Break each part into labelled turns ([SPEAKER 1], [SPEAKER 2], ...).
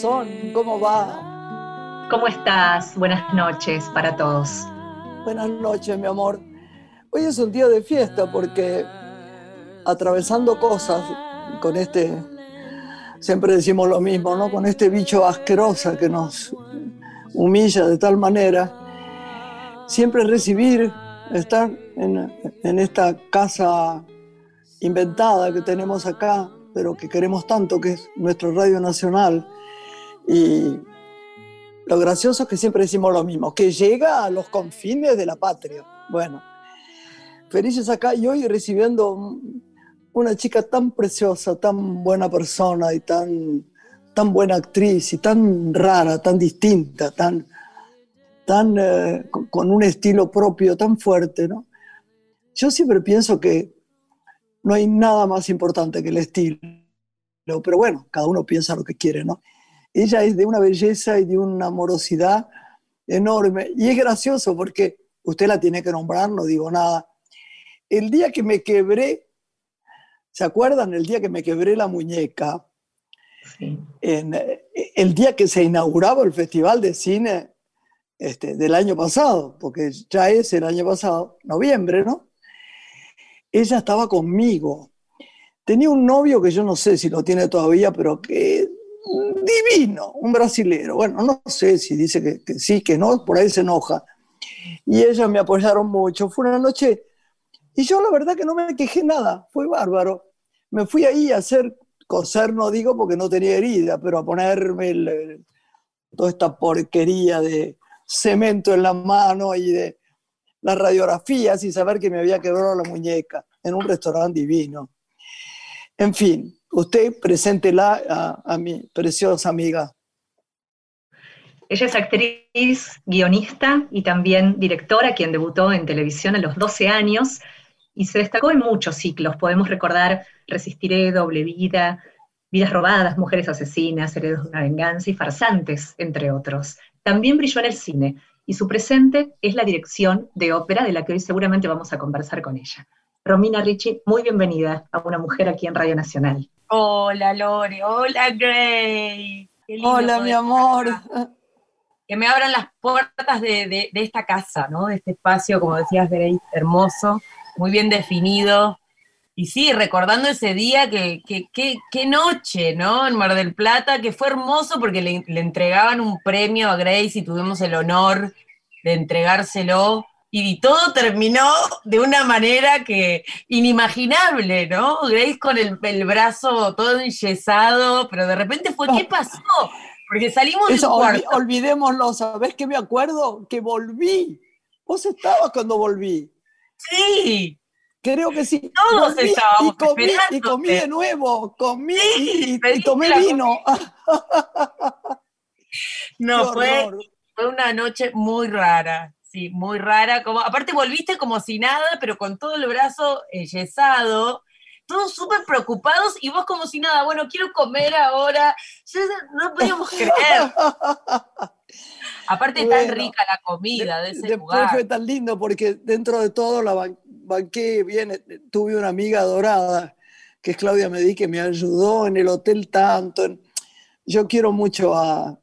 [SPEAKER 1] corazón, ¿cómo va?
[SPEAKER 2] ¿Cómo estás? Buenas noches para todos.
[SPEAKER 1] Buenas noches, mi amor. Hoy es un día de fiesta porque atravesando cosas con este, siempre decimos lo mismo, ¿no? Con este bicho asqueroso que nos humilla de tal manera, siempre recibir, estar en, en esta casa inventada que tenemos acá, pero que queremos tanto, que es nuestro Radio Nacional. Y lo gracioso es que siempre decimos lo mismo, que llega a los confines de la patria. Bueno, felices acá y hoy recibiendo una chica tan preciosa, tan buena persona y tan, tan buena actriz y tan rara, tan distinta, tan, tan eh, con un estilo propio tan fuerte, ¿no? Yo siempre pienso que no hay nada más importante que el estilo, pero bueno, cada uno piensa lo que quiere, ¿no? Ella es de una belleza y de una amorosidad enorme y es gracioso porque usted la tiene que nombrar, no digo nada. El día que me quebré, ¿se acuerdan? El día que me quebré la muñeca, en, el día que se inauguraba el Festival de Cine este, del año pasado, porque ya es el año pasado, noviembre, ¿no? ella estaba conmigo. Tenía un novio que yo no sé si lo tiene todavía, pero que divino, un brasilero. Bueno, no sé si dice que, sí, que no, por ahí se enoja. Y ellas me apoyaron mucho. Fue una noche, y yo la verdad que no me quejé nada, fue bárbaro. Me fui ahí a hacer coser, no digo porque no tenía herida, pero a ponerme toda esta porquería de cemento en la mano y de las radiografías y saber que me había quebrado la muñeca en un restaurante divino. En fin, usted preséntela a, a mi preciosa amiga.
[SPEAKER 2] Ella es actriz, guionista y también directora, quien debutó en televisión a los 12 años y se destacó en muchos ciclos. Podemos recordar Resistiré, Doble Vida, Vidas Robadas, Mujeres Asesinas, Heredos de una Venganza y Farsantes, entre otros. También brilló en el cine, y su presente es la dirección de ópera de la que hoy seguramente vamos a conversar con ella. Romina Ricci, muy bienvenida a Una Mujer aquí en Radio Nacional.
[SPEAKER 3] Hola Lore, hola Grace.
[SPEAKER 1] Hola mi amor.
[SPEAKER 3] Que me abran las puertas de, esta casa, ¿no? De este espacio, como decías Grace, hermoso, muy bien definido, y sí, recordando ese día, que, qué noche, ¿no? En Mar del Plata, que fue hermoso porque le, entregaban un premio a Grace y tuvimos el honor de entregárselo. Y todo terminó de una manera que inimaginable, ¿no? Grace con el, brazo todo enyesado, pero de repente fue, ¿qué pasó? Porque salimos del cuarto.
[SPEAKER 1] olvidémoslo, ¿sabés qué me acuerdo? Que volví. Vos estabas cuando volví.
[SPEAKER 3] Sí,
[SPEAKER 1] Creo que sí.
[SPEAKER 3] Todos estábamos
[SPEAKER 1] y comí, y comí de nuevo, comí y, tomé vino.
[SPEAKER 3] no, fue, fue, una noche muy rara, sí, muy rara. Como, aparte volviste como si nada, pero con todo el brazo enyesado, todos súper preocupados y vos como si nada, bueno, quiero comer ahora. no podíamos creer. Aparte tan rica la comida de, ese
[SPEAKER 1] después fue tan lindo porque dentro de todo la, banqué bien, eh, tuve una amiga dorada, que es Claudia Medí, que me ayudó en el hotel tanto. Yo quiero mucho a,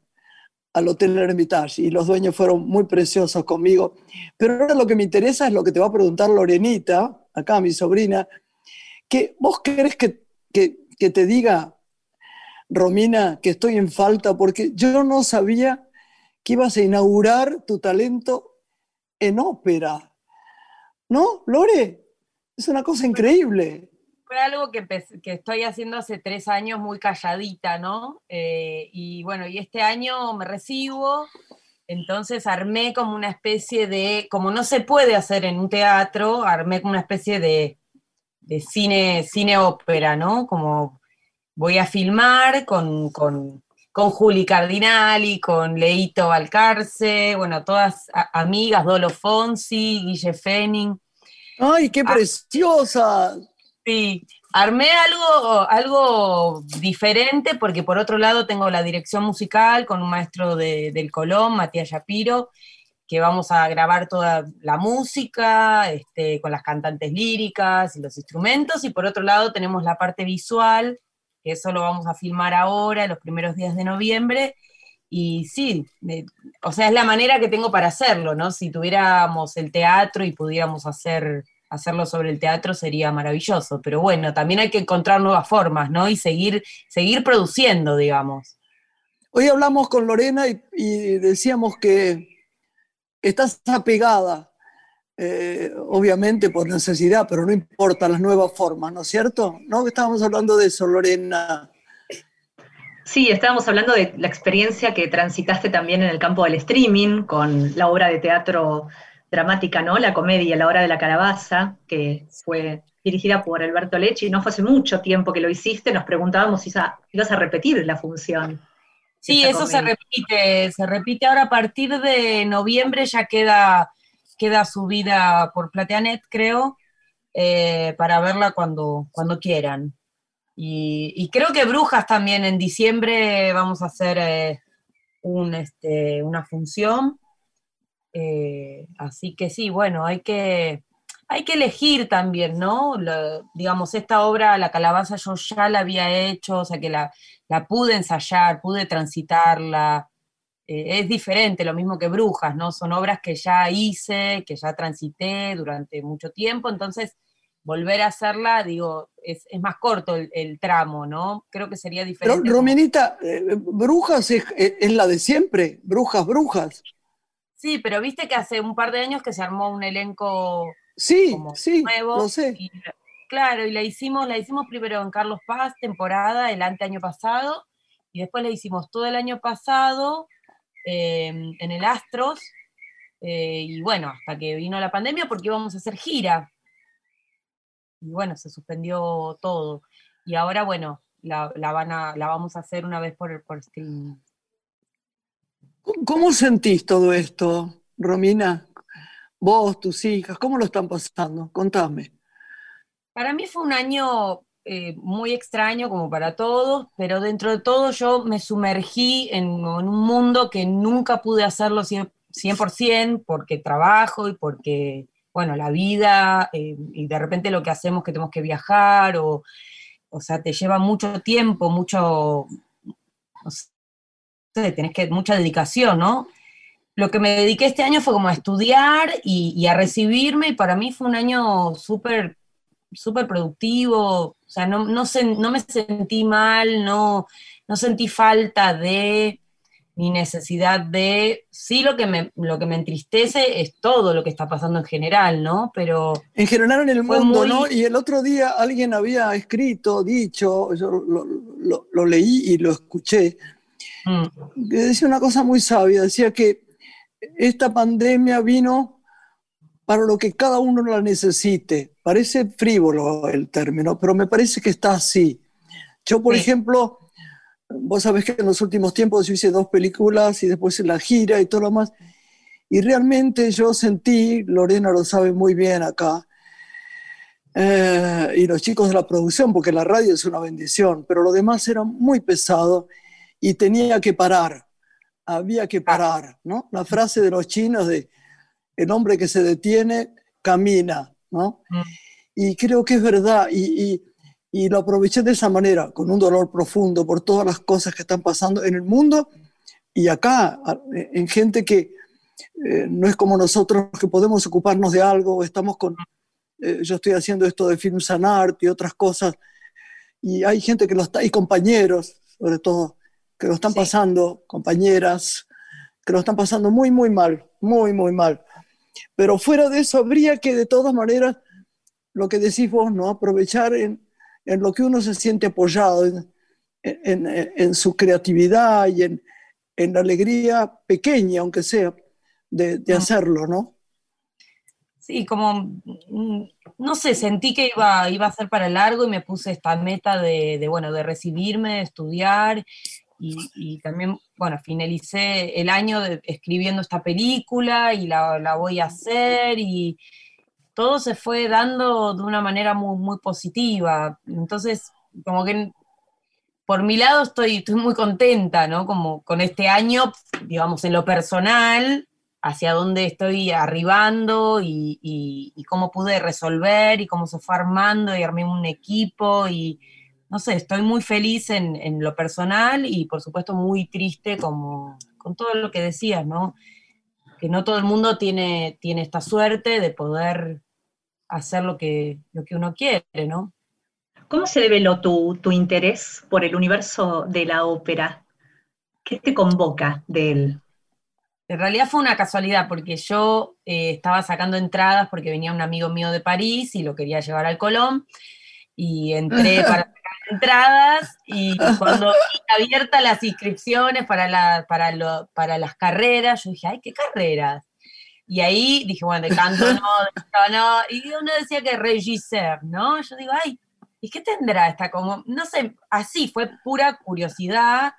[SPEAKER 1] al Hotel Hermitage y los dueños fueron muy preciosos conmigo. Pero ahora lo que me interesa es lo que te va a preguntar Lorenita, acá mi sobrina, que vos querés que, que, que te diga, Romina, que estoy en falta porque yo no sabía que ibas a inaugurar tu talento en ópera. ¿No, Lore? Es una cosa increíble.
[SPEAKER 3] Fue algo que, que estoy haciendo hace tres años muy calladita, ¿no? Eh, y bueno, y este año me recibo, entonces armé como una especie de, como no se puede hacer en un teatro, armé como una especie de, de cine, cine ópera, ¿no? Como voy a filmar con, con, con Juli Cardinali, con Leito Valcarce, bueno, todas amigas, Dolo Fonsi, Guille Fenning.
[SPEAKER 1] ¡Ay, qué ah. preciosa!
[SPEAKER 3] Sí, armé algo, algo diferente porque por otro lado tengo la dirección musical con un maestro del Colón, Matías Shapiro, que vamos a grabar toda la música, este, con las cantantes líricas y los instrumentos, y por otro lado tenemos la parte visual, que eso lo vamos a filmar ahora, los primeros días de noviembre, y sí, o sea, es la manera que tengo para hacerlo, ¿no? Si tuviéramos el teatro y pudiéramos hacer, hacerlo sobre el teatro sería maravilloso, pero bueno, también hay que encontrar nuevas formas, ¿no? Y seguir, seguir produciendo, digamos.
[SPEAKER 1] Hoy hablamos con Lorena y decíamos que estás apegada, eh, obviamente por necesidad, pero no importa las nuevas formas, ¿no es cierto? ¿No? Estábamos hablando de eso, Lorena.
[SPEAKER 2] Sí, estábamos hablando de la experiencia que transitaste también en el campo del streaming con la obra de teatro dramática, ¿no? La comedia La hora de la calabaza, que fue dirigida por Alberto Lechi, no fue hace mucho tiempo que lo hiciste, nos preguntábamos si ibas a repetir la función.
[SPEAKER 3] Sí, eso se repite, se repite ahora a partir de noviembre ya queda, queda subida por Plateanet, creo, eh, para verla cuando, cuando quieran. Y, creo que Brujas también en diciembre vamos a hacer eh, un, este, una función. Eh, así que sí, bueno, hay que, hay que elegir también, ¿no? digamos, esta obra, La Calabaza, yo ya la había hecho, o sea que la, la pude ensayar, pude transitarla. Eh, es diferente, lo mismo que Brujas, ¿no? Son obras que ya hice, que ya transité durante mucho tiempo, entonces volver a hacerla, digo, es, más corto el, tramo, ¿no? Creo que sería diferente.
[SPEAKER 1] Pero, Rominita, eh, Brujas es, la de siempre, Brujas, Brujas.
[SPEAKER 3] Sí, pero viste que hace un par de años que se armó un elenco
[SPEAKER 1] sí, sí, nuevo. sé.
[SPEAKER 3] Claro, y la hicimos, la hicimos primero en Carlos Paz, temporada, el ante año pasado, y después la hicimos todo el año pasado em, en el Astros, eh, y bueno, hasta que vino la pandemia porque íbamos a hacer gira. Y bueno, se suspendió todo. Y ahora, bueno, la, van a, la vamos a hacer una vez por, por streaming.
[SPEAKER 1] ¿Cómo sentís todo esto, Romina? Vos, tus hijas, ¿cómo lo están pasando? Contame.
[SPEAKER 3] Para mí fue un año eh, muy extraño como para todos, pero dentro de todo yo me sumergí en, un mundo que nunca pude hacerlo 100%, porque trabajo y porque, bueno, la vida eh, y de repente lo que hacemos que tenemos que viajar o, o sea, te lleva mucho tiempo, mucho, tenés que, mucha dedicación, ¿no? Lo que me dediqué este año fue como a estudiar y, y a recibirme y para mí fue un año súper súper productivo, o sea, no, no, no, me sentí mal, no, no sentí falta de ni necesidad de, sí lo que, me, lo que me entristece es todo lo que está pasando en general, ¿no? Pero...
[SPEAKER 1] En general en el mundo, ¿no? Y el otro día alguien había escrito, dicho, yo lo, leí y lo escuché, mm. que decía una cosa muy sabia, decía que esta pandemia vino para lo que cada uno la necesite. Parece frívolo el término, pero me parece que está así. Yo, por ejemplo, vos sabés que en los últimos tiempos yo hice dos películas y después la gira y todo lo más, y realmente yo sentí, Lorena lo sabe muy bien acá, eh, y los chicos de la producción, porque la radio es una bendición, pero lo demás era muy pesado y tenía que parar, había que parar, ¿no? La frase de los chinos de el hombre que se detiene camina, ¿no? Mm. Y creo que es verdad, y, lo aproveché de esa manera, con un dolor profundo por todas las cosas que están pasando en el mundo y acá, en gente que eh, no es como nosotros que podemos ocuparnos de algo, estamos con, eh, yo estoy haciendo esto de Film Sanart y otras cosas, y hay gente que lo está, y compañeros, sobre todo, que lo están pasando, compañeras, que lo están pasando muy, muy mal, muy, muy mal. Pero fuera de eso, habría que de todas maneras, lo que decís vos, ¿no? aprovechar en, en lo que uno se siente apoyado, en, en, en su creatividad y en, la alegría pequeña, aunque sea, de, de, mm. hacerlo, ¿no?
[SPEAKER 3] Sí, como, mm, no sé, sentí que iba, iba a ser para largo y me puse esta meta de, de bueno, de recibirme, de estudiar y, también, bueno, finalicé el año escribiendo esta película y la, voy a hacer y todo se fue dando de una manera muy, muy positiva. Entonces, como que por mi lado estoy, estoy muy contenta, ¿no? Como con este año, digamos, en lo personal, hacia dónde estoy arribando y, cómo pude resolver y cómo se fue armando y armé un equipo y no sé, estoy muy feliz en, lo personal y por supuesto muy triste como con todo lo que decías, ¿no? Que no todo el mundo tiene, tiene esta suerte de poder hacer lo que, lo que uno quiere, ¿no?
[SPEAKER 2] ¿Cómo se develó tu, tu interés por el universo de la ópera? ¿Qué te convoca de él?
[SPEAKER 3] En realidad fue una casualidad, porque yo eh, estaba sacando entradas porque venía un amigo mío de París y lo quería llevar al Colón, y entré para entradas, y cuando vi abiertas las inscripciones para, para, para las carreras, yo dije, ay, ¿qué carreras? Y ahí dije, bueno, de canto no, de canto no, y uno decía que regisseur, ¿no? Yo digo, ay, ¿y qué tendrá esta como, no sé, así, fue pura curiosidad,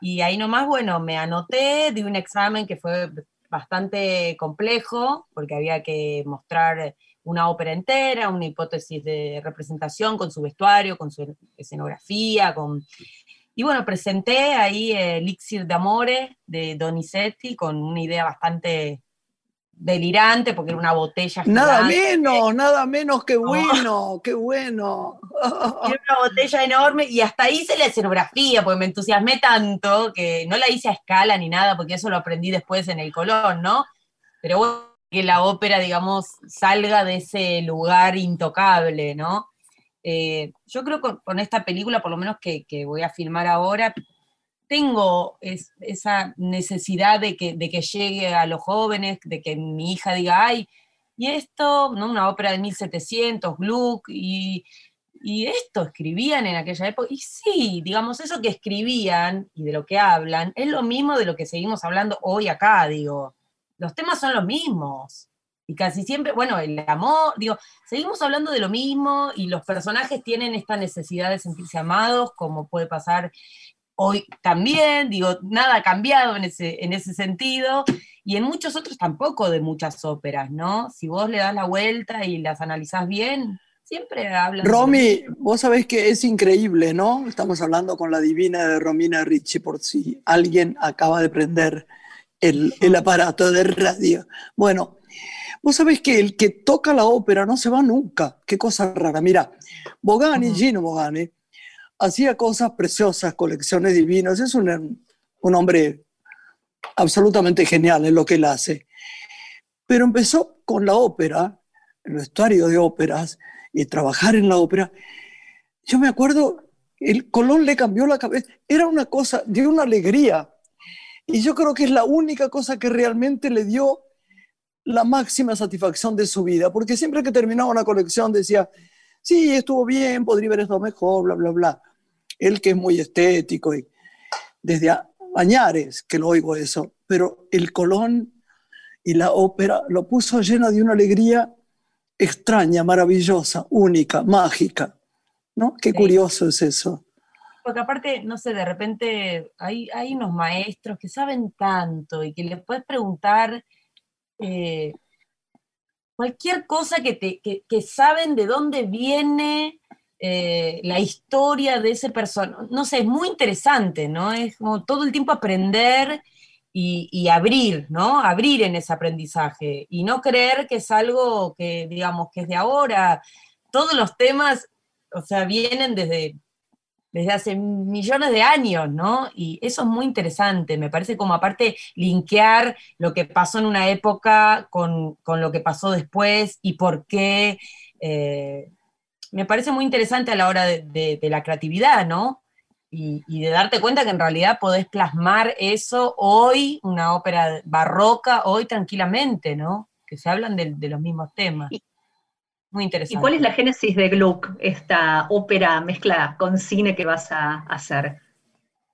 [SPEAKER 3] y ahí nomás, bueno, me anoté, di un examen que fue bastante complejo, porque había que mostrar una ópera entera, una hipótesis de representación con su vestuario, con su escenografía, con... Y bueno, presenté ahí Elixir de Amore de Donizetti con una idea bastante delirante porque era una botella
[SPEAKER 1] Nada menos, nada menos que bueno, qué bueno.
[SPEAKER 3] Era una botella enorme y hasta hice la escenografía porque me entusiasmé tanto que no la hice a escala ni nada porque eso lo aprendí después en el Colón, ¿no? Pero bueno, que la ópera, digamos, salga de ese lugar intocable, ¿no? Eh, yo creo que con, esta película, por lo menos que, voy a filmar ahora, tengo esa necesidad de que, de que llegue a los jóvenes, de que mi hija diga, ay, y esto, ¿no? Una ópera de 1700, Gluck, y, y esto escribían en aquella época. Y sí, digamos, eso que escribían y de lo que hablan es lo mismo de lo que seguimos hablando hoy acá, digo. Los temas son los mismos. Y casi siempre, bueno, el amor, digo, seguimos hablando de lo mismo y los personajes tienen esta necesidad de sentirse amados, como puede pasar Hoy también, digo, nada ha cambiado en ese, en ese sentido, y en muchos otros tampoco de muchas óperas, ¿no? Si vos le das la vuelta y las analizás bien, siempre hablan.
[SPEAKER 1] Romy, vos sabés que es increíble, ¿no? Estamos hablando con la divina de Romina Ricci, por si alguien acaba de prender el, el aparato de radio. Bueno, vos sabés que el que toca la ópera no se va nunca. Qué cosa rara. Mira, Bogani, Gino Bogani, hacía cosas preciosas, colecciones divinas, es un, un hombre absolutamente genial en lo que él hace. Pero empezó con la ópera, el vestuario de óperas, y trabajar en la ópera. Yo me acuerdo, el Colón le cambió la cabeza, era una cosa, dio una alegría. Y yo creo que es la única cosa que realmente le dio la máxima satisfacción de su vida, porque siempre que terminaba una colección decía, sí, estuvo bien, podría haber estado mejor, bla, bla, bla él que es muy estético, y desde Añares que lo oigo eso, pero el Colón y la ópera lo puso lleno de una alegría extraña, maravillosa, única, mágica. ¿No? Qué curioso es eso.
[SPEAKER 3] Porque aparte, no sé, de repente hay, hay unos maestros que saben tanto y que le puedes preguntar eh, cualquier cosa que, te, que saben de dónde viene eh, la historia de ese personaje, no sé, es muy interesante, ¿no? Es como todo el tiempo aprender y, abrir, ¿no? Abrir en ese aprendizaje y no creer que es algo que, digamos, que es de ahora. Todos los temas, o sea, vienen desde, desde hace millones de años, ¿no? Y eso es muy interesante, me parece como aparte linkear lo que pasó en una época con, lo que pasó después y por qué. Eh, me parece muy interesante a la hora de, la creatividad, ¿no? Y, de darte cuenta que en realidad podés plasmar eso hoy, una ópera barroca, hoy tranquilamente, ¿no? Que se hablan de, los mismos temas. Muy interesante.
[SPEAKER 2] ¿Y cuál es la génesis de Gluck, esta ópera mezcla con cine que vas a hacer?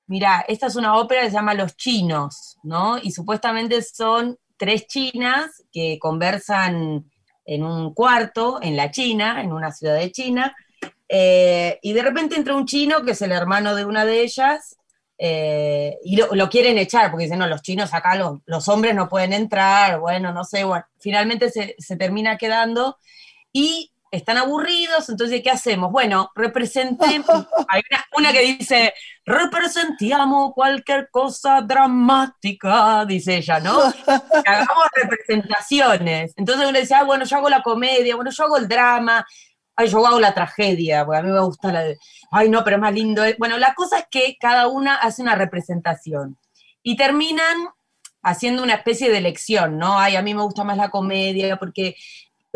[SPEAKER 3] Mira, esta es una ópera que se llama Los Chinos, ¿no? Y supuestamente son tres chinas que conversan en un cuarto en la China, en una ciudad de China, eh, y de repente entra un chino que es el hermano de una de ellas, eh, y lo, quieren echar, porque dicen, no, los chinos acá, los, hombres no pueden entrar, bueno, no sé, bueno, finalmente se, termina quedando, y están aburridos, entonces ¿qué hacemos? Bueno, representemos, hay una, que dice, representamos cualquier cosa dramática, dice ella, ¿no? hagamos representaciones. Entonces uno dice, ah, bueno, yo hago la comedia, bueno, yo hago el drama, ay, yo hago la tragedia, porque a mí me gusta la de, ay, no, pero es más lindo. Bueno, la cosa es que cada una hace una representación y terminan haciendo una especie de elección, ¿no? Ay, a mí me gusta más la comedia porque,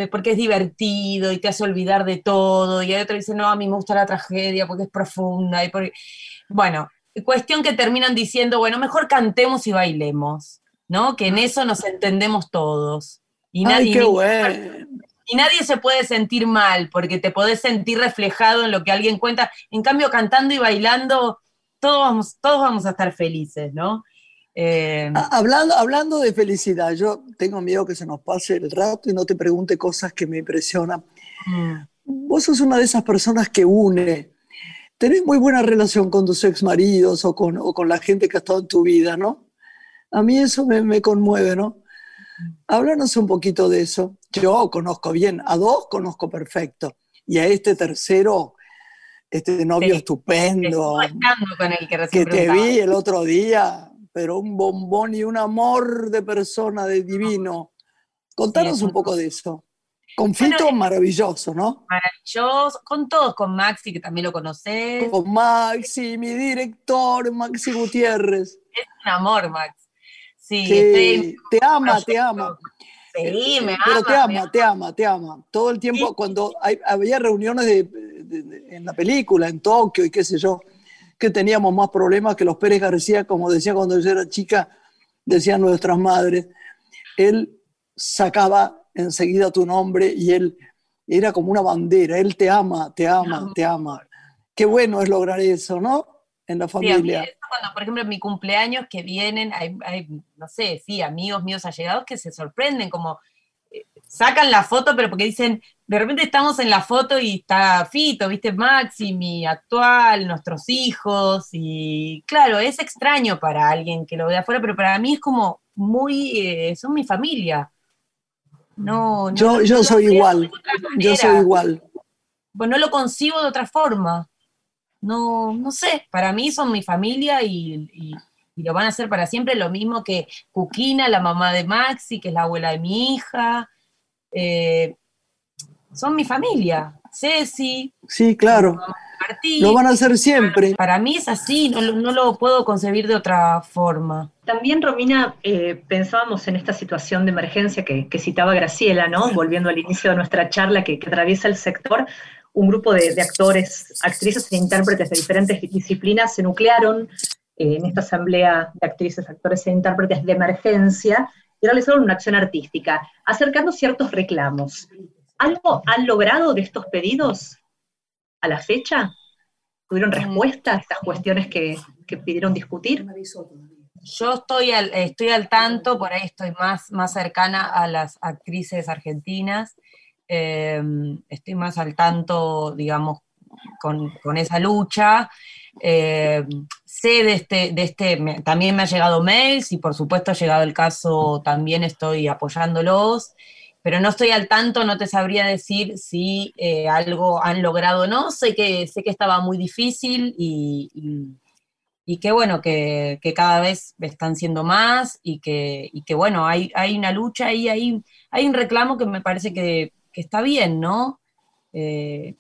[SPEAKER 3] porque es divertido y te hace olvidar de todo, y hay otra que dice, no, a mí me gusta la tragedia porque es profunda. Y Bueno, cuestión que terminan diciendo, bueno, mejor cantemos y bailemos, ¿no? Que en eso nos entendemos todos. Y
[SPEAKER 1] nadie, qué bueno.
[SPEAKER 3] Y nadie se puede sentir mal porque te podés sentir reflejado en lo que alguien cuenta. En cambio, cantando y bailando, todos vamos, todos vamos a estar felices, ¿no?
[SPEAKER 1] Eh, ah, hablando, hablando de felicidad, yo tengo miedo que se nos pase el rato y no te pregunte cosas que me impresionan. Mm. Vos sos una de esas personas que une. Tenés muy buena relación con tus ex maridos o con, o con la gente que ha estado en tu vida, ¿no? A mí eso me, me conmueve, ¿no? Háblanos un poquito de eso. Yo conozco bien, a dos conozco perfecto, y a este tercero, este novio estupendo,
[SPEAKER 3] el que,
[SPEAKER 1] que te vi el otro día, pero un bombón y un amor de persona, de divino. Contanos un poco de eso. Con Fito, maravilloso, ¿no?
[SPEAKER 3] Maravilloso, con todos, con Maxi, que también lo conoces.
[SPEAKER 1] Con Maxi, mi director, Maxi Gutiérrez.
[SPEAKER 3] Es un amor, Max. Sí,
[SPEAKER 1] te ama, te ama.
[SPEAKER 3] Sí, me ama.
[SPEAKER 1] Pero te ama, te ama, te ama. Todo el tiempo, cuando había reuniones en la película, en Tokio y qué sé yo, que teníamos más problemas que los Pérez García, como decía cuando yo era chica, decían nuestras madres. Él sacaba enseguida tu nombre y él era como una bandera. Él te ama, te ama, te ama. Qué bueno es lograr eso, ¿no? En la familia
[SPEAKER 3] cuando, por ejemplo, en mi cumpleaños que vienen, hay, no sé, sí, amigos míos allegados que se sorprenden, como eh, sacan la foto, pero porque dicen, de repente estamos en la foto y está Fito, viste, Maxi, mi actual, nuestros hijos, y claro, es extraño para alguien que lo ve afuera, pero para mí es como muy, eh, son mi familia. No,
[SPEAKER 1] yo, yo soy igual, yo soy igual.
[SPEAKER 3] Pues no lo concibo de otra forma no, no sé, para mí son mi familia y, lo van a hacer para siempre, lo mismo que Cuquina, la mamá de Maxi, que es la abuela de mi hija, eh, son mi familia, Ceci.
[SPEAKER 1] Sí, claro. lo van a hacer siempre.
[SPEAKER 3] Para mí es así, no, lo puedo concebir de otra forma.
[SPEAKER 2] También, Romina, eh, pensábamos en esta situación de emergencia que, citaba Graciela, ¿no? Volviendo al inicio de nuestra charla que, que atraviesa el sector, un grupo de, actores, actrices e intérpretes de diferentes disciplinas se nuclearon eh, en esta asamblea de actrices, actores e intérpretes de emergencia y realizaron una acción artística, acercando ciertos reclamos. ¿Algo han logrado de estos pedidos a la fecha? ¿Tuvieron respuesta a estas cuestiones que, pidieron discutir?
[SPEAKER 3] Yo estoy al, estoy al tanto, por ahí estoy más, más cercana a las actrices argentinas. Em, estoy más al tanto, digamos, con, esa lucha. Em, sé de este, de este también me ha llegado mails y por supuesto ha llegado el caso, también estoy apoyándolos, pero no estoy al tanto, no te sabría decir si eh, algo han logrado o no. Sé que, sé que estaba muy difícil y, y, que bueno, que, cada vez están siendo más y que, y que bueno, hay, hay una lucha y hay, hay un reclamo que me parece que que está bien, ¿no? Eh,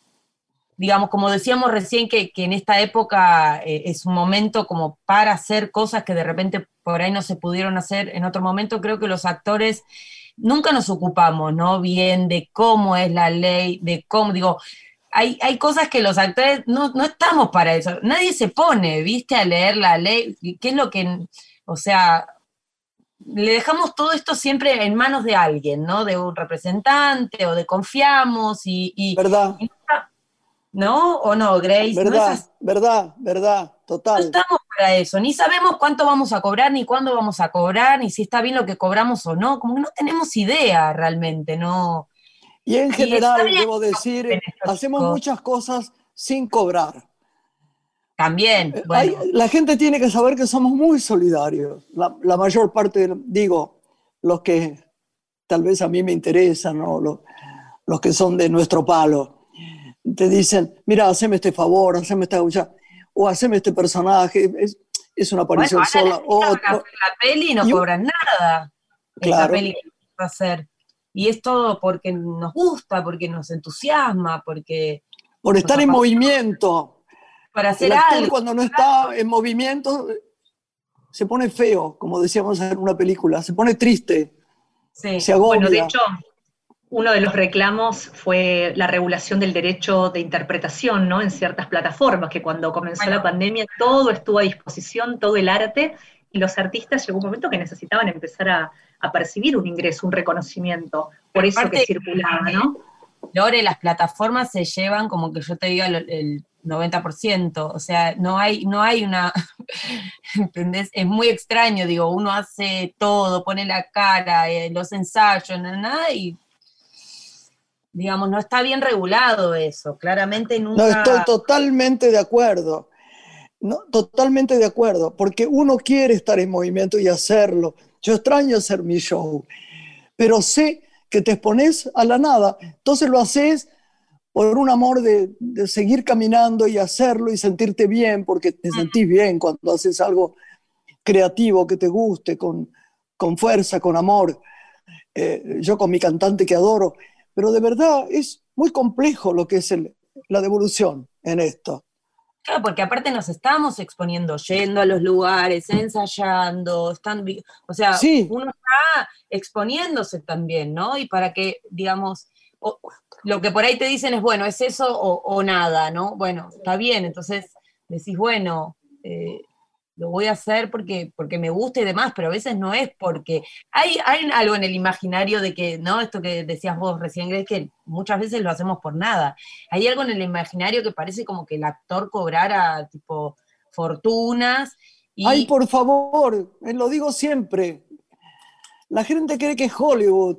[SPEAKER 3] digamos, como decíamos recién, que, en esta época eh, es un momento como para hacer cosas que de repente por ahí no se pudieron hacer en otro momento, creo que los actores nunca nos ocupamos, ¿no? Bien de cómo es la ley, de cómo, digo, hay, hay cosas que los actores no, no estamos para eso, nadie se pone, viste, a leer la ley, qué es lo que, o sea, le dejamos todo esto siempre en manos de alguien, ¿no? De un representante o de confiamos y...
[SPEAKER 1] ¿Verdad?
[SPEAKER 3] ¿No? ¿O no, Grace?
[SPEAKER 1] Verdad, verdad, verdad, total.
[SPEAKER 3] No estamos para eso, ni sabemos cuánto vamos a cobrar, ni cuándo vamos a cobrar, ni si está bien lo que cobramos o no, como que no tenemos idea realmente, ¿no?
[SPEAKER 1] Y en general, debo decir, hacemos muchas cosas sin cobrar.
[SPEAKER 3] También.
[SPEAKER 1] Eh, la gente tiene que saber que somos muy solidarios. La, mayor parte, digo, los que tal vez a mí me interesan, los, los que son de nuestro palo. Te dicen, mira, haceme este favor, haceme esta o haceme este personaje. Es, es una aparición sola. O,
[SPEAKER 3] la peli no cobran nada. Claro. peli que hacer. Y es todo porque nos gusta, porque nos entusiasma, porque...
[SPEAKER 1] Por estar en movimiento.
[SPEAKER 3] Para hacer algo.
[SPEAKER 1] Cuando no está en movimiento se pone feo, como decíamos en una película, se pone triste.
[SPEAKER 2] Sí. Se agobia. Bueno, de hecho, uno de los reclamos fue la regulación del derecho de interpretación, ¿no? En ciertas plataformas, que cuando comenzó la pandemia todo estuvo a disposición, todo el arte, y los artistas llegó un momento que necesitaban empezar a, percibir un ingreso, un reconocimiento, por eso que circulaba, ¿no?
[SPEAKER 3] Lore, las plataformas se llevan, como que yo te diga, el, 90%, o sea, no hay, no hay una, ¿entendés? Es muy extraño, digo, uno hace todo, pone la cara, eh, los ensayos, nada, y digamos, no está bien regulado eso, claramente nunca...
[SPEAKER 1] No, estoy totalmente de acuerdo, no, totalmente de acuerdo, porque uno quiere estar en movimiento y hacerlo. Yo extraño hacer mi show, pero sé que te expones a la nada, entonces lo haces por un amor de, seguir caminando y hacerlo y sentirte bien, porque te sentís bien cuando haces algo creativo que te guste, con, con fuerza, con amor. Eh, yo con mi cantante que adoro, pero de verdad es muy complejo lo que es la devolución en esto.
[SPEAKER 3] Claro, porque aparte nos estamos exponiendo, yendo a los lugares, ensayando, están, o sea, uno está exponiéndose también, ¿no? Y para que, digamos, lo que por ahí te dicen es, bueno, es eso o, nada, ¿no? Bueno, está bien, entonces decís, bueno, eh, lo voy a hacer porque, porque me gusta y demás, pero a veces no es porque hay, hay algo en el imaginario de que, ¿no? Esto que decías vos recién, es que muchas veces lo hacemos por nada. Hay algo en el imaginario que parece como que el actor cobrara tipo fortunas.
[SPEAKER 1] Y... Ay, por favor, lo digo siempre. La gente cree que es Hollywood.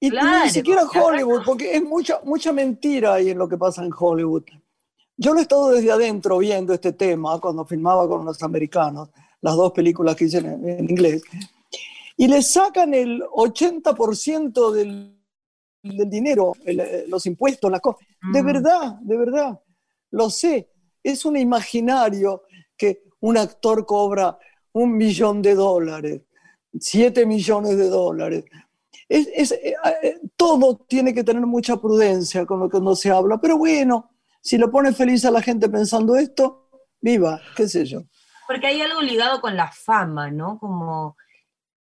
[SPEAKER 1] Y, ni siquiera Hollywood, porque es mucha, mucha mentira ahí en lo que pasa en Hollywood. Yo lo he estado desde adentro viendo este tema cuando filmaba con los americanos, las dos películas que hice en, inglés, y le sacan el 80% del, del dinero, los impuestos, las cosas. De mm. verdad, de verdad, lo sé. Es un imaginario que un actor cobra un millón de dólares, siete millones de dólares. Es, eh, eh, todo tiene que tener mucha prudencia con lo que no se habla, pero bueno, si lo pone feliz a la gente pensando esto, viva, qué sé yo.
[SPEAKER 3] Porque hay algo ligado con la fama, ¿no? Como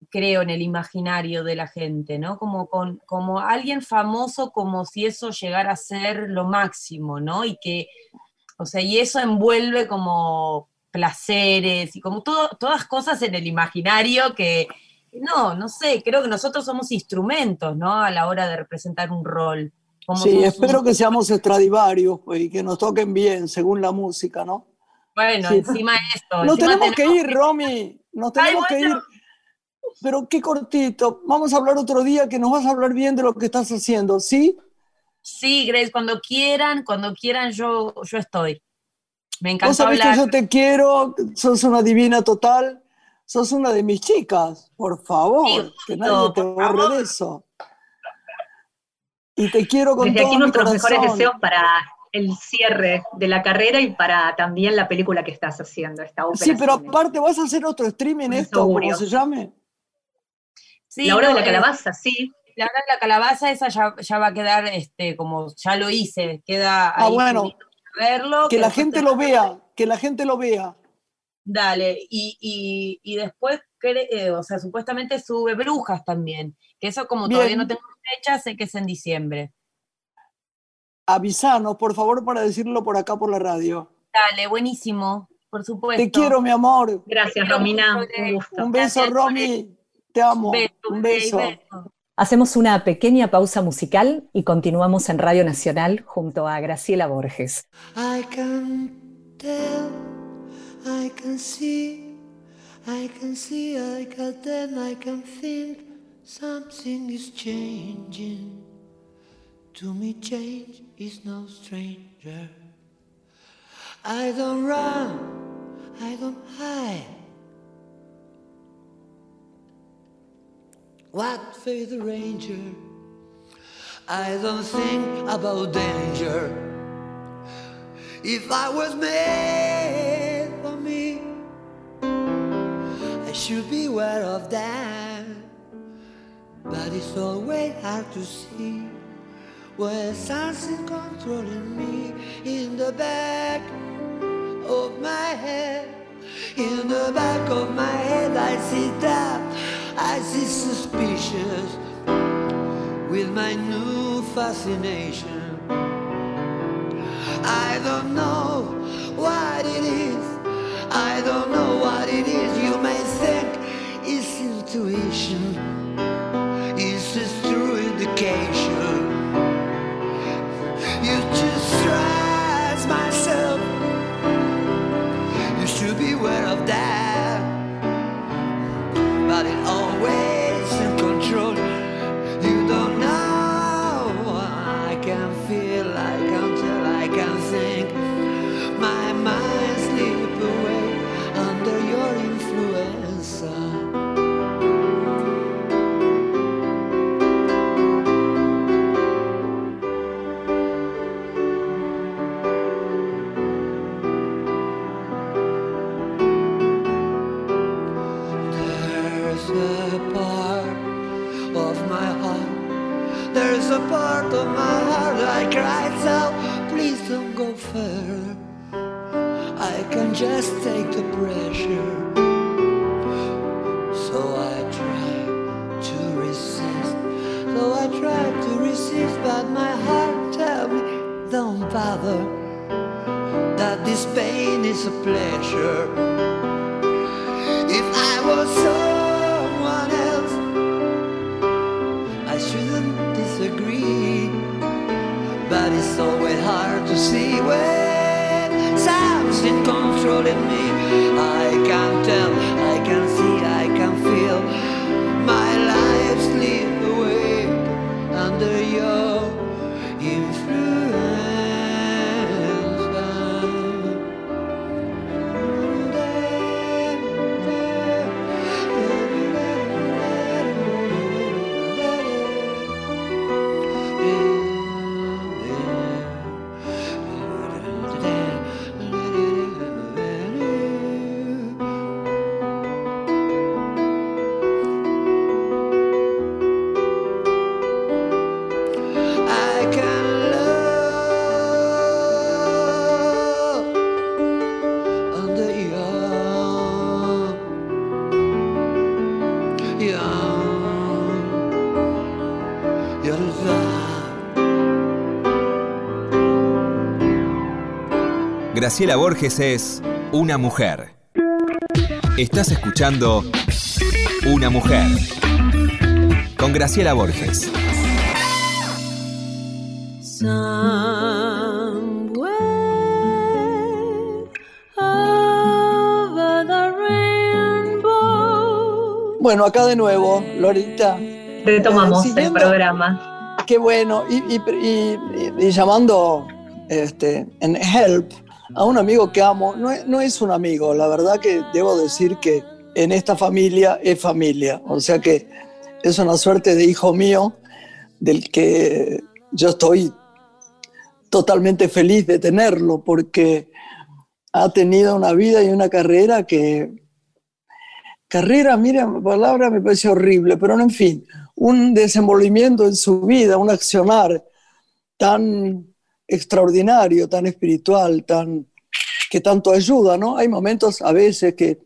[SPEAKER 3] creo en el imaginario de la gente, ¿no? Como, con, como alguien famoso, como si eso llegara a ser lo máximo, ¿no? Y que, o sea, y eso envuelve como placeres y como todo, todas cosas en el imaginario que, no, no sé, creo que nosotros somos instrumentos, ¿no? A la hora de representar un rol
[SPEAKER 1] sí, espero que seamos extradivarios pues, y que nos toquen bien según la música, ¿no?
[SPEAKER 3] Bueno, encima de esto.
[SPEAKER 1] Nos tenemos, que ir, Romy. Nos tenemos que ir. Pero qué cortito. Vamos a hablar otro día que nos vas a hablar bien de lo que estás haciendo, ¿sí?
[SPEAKER 3] Sí, Grace, cuando quieran, cuando quieran yo, yo estoy. Me encanta Vos
[SPEAKER 1] sabés que yo te quiero, sos una divina total, sos una de mis chicas, por favor, que nadie te borre de eso. Y te quiero con
[SPEAKER 2] Desde aquí nuestros mejores deseos para el cierre de la carrera y para también la película que estás haciendo, esta ópera.
[SPEAKER 1] Sí, pero aparte vas a hacer otro streaming esto, ¿cómo se llame?
[SPEAKER 2] Sí, la hora de la calabaza, sí.
[SPEAKER 3] La hora de la calabaza, esa ya, va a quedar, este, como ya lo hice, queda
[SPEAKER 1] ah, ahí. Ah, bueno. Verlo, que, la gente lo vea, que la gente lo vea.
[SPEAKER 3] Dale, y, después, eh, o sea, supuestamente sube Brujas también, que eso como todavía no tengo fecha, sé que es en diciembre.
[SPEAKER 1] Avisanos, por favor, para decirlo por acá por la radio.
[SPEAKER 3] Dale, buenísimo, por supuesto.
[SPEAKER 1] Te quiero, mi amor.
[SPEAKER 2] Gracias, Romina.
[SPEAKER 1] Un, beso, Romy. Te amo. Un beso.
[SPEAKER 4] Hacemos una pequeña pausa musical y continuamos en Radio Nacional junto a Graciela Borges. I can tell, I can see, I can see, I can I can think. Something is changing. To me, change is no stranger. I don't run, I don't hide. What for the ranger?
[SPEAKER 5] I don't think about danger. If I was made for me, I should be aware of that. But it's always hard to see where something controlling me in the back of my head. In the back of my head, I see that, I see suspicious with my new fascination. I don't know what it is, I don't know what it is. You may think it's intuition, You just stress myself, you should be aware of that, but it always just take the pressure. So I try to resist. So I try to resist, but my heart tells me, don't bother. That this pain is a pleasure. If I was someone else, I shouldn't disagree. But it's always hard to see when something controlling me. I can tell,
[SPEAKER 6] Graciela Borges es una mujer. Estás escuchando Una mujer con Graciela Borges.
[SPEAKER 1] Bueno, acá de nuevo, Lorita.
[SPEAKER 2] Retomamos
[SPEAKER 1] Eh,
[SPEAKER 2] el programa.
[SPEAKER 1] Qué bueno. Y, y- y- y- y llamando este, en Help a un amigo que amo. No es, no es un amigo, la verdad que debo decir que en esta familia es familia. O sea que es una suerte de hijo mío del que yo estoy totalmente feliz de tenerlo porque ha tenido una vida y una carrera que... Carrera, mira, la palabra me parece horrible, pero en fin, un desenvolvimiento en su vida, un accionar tan extraordinario, tan espiritual, tan, que tanto ayuda, ¿no? Hay momentos a veces que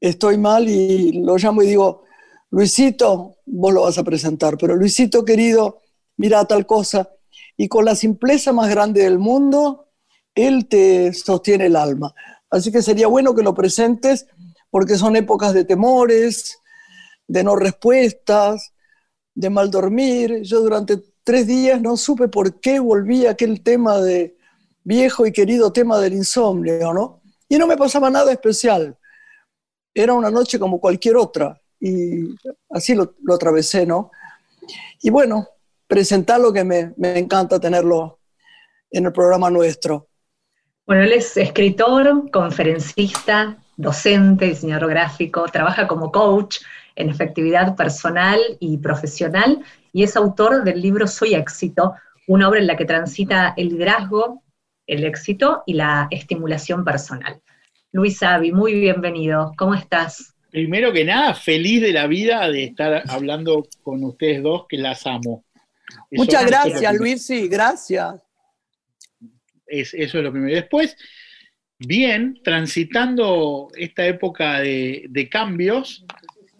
[SPEAKER 1] estoy mal y lo llamo y digo, Luisito, vos lo vas a presentar, pero Luisito querido, mira tal cosa, y con la simpleza más grande del mundo, él te sostiene el alma. Así que sería bueno que lo presentes porque son épocas de temores, de no respuestas, de mal dormir. Yo durante tres días no supe por qué volví a aquel tema de viejo y querido tema del insomnio, ¿no? Y no me pasaba nada especial. Era una noche como cualquier otra y así lo, lo atravesé, ¿no? Y bueno, presentarlo que me, me encanta tenerlo en el programa nuestro.
[SPEAKER 2] Bueno, él es escritor, conferencista, docente, diseñador gráfico, trabaja como coach en efectividad personal y profesional y es autor del libro Soy éxito, una obra en la que transita el liderazgo, el éxito y la estimulación personal. Luis Avi, muy bienvenido. ¿Cómo estás?
[SPEAKER 7] Primero que nada, feliz de la vida de estar hablando con ustedes dos, que las amo.
[SPEAKER 1] Muchas gracias, Luis, sí, gracias.
[SPEAKER 7] eso es lo primero. Después, bien, transitando esta época de, de cambios,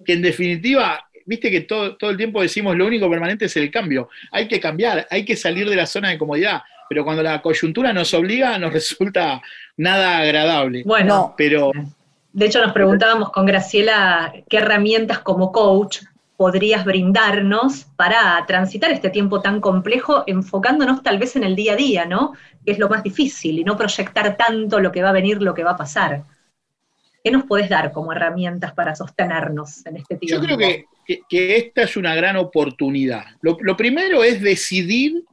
[SPEAKER 7] que en definitiva viste que todo, todo, el tiempo decimos lo único permanente es el cambio. Hay que cambiar, hay que salir de la zona de comodidad pero cuando la coyuntura nos obliga nos resulta nada agradable.
[SPEAKER 2] Bueno, pero... De hecho nos preguntábamos con Graciela qué herramientas como coach podrías brindarnos para transitar este tiempo tan complejo, enfocándonos tal vez en el día a día, ¿no? Que es lo más difícil, y no proyectar tanto lo que va a venir, lo que va a pasar. ¿Qué nos podés dar como herramientas para sostenernos en este tiempo?
[SPEAKER 7] Yo creo que, esta es una gran oportunidad. lo primero es decidir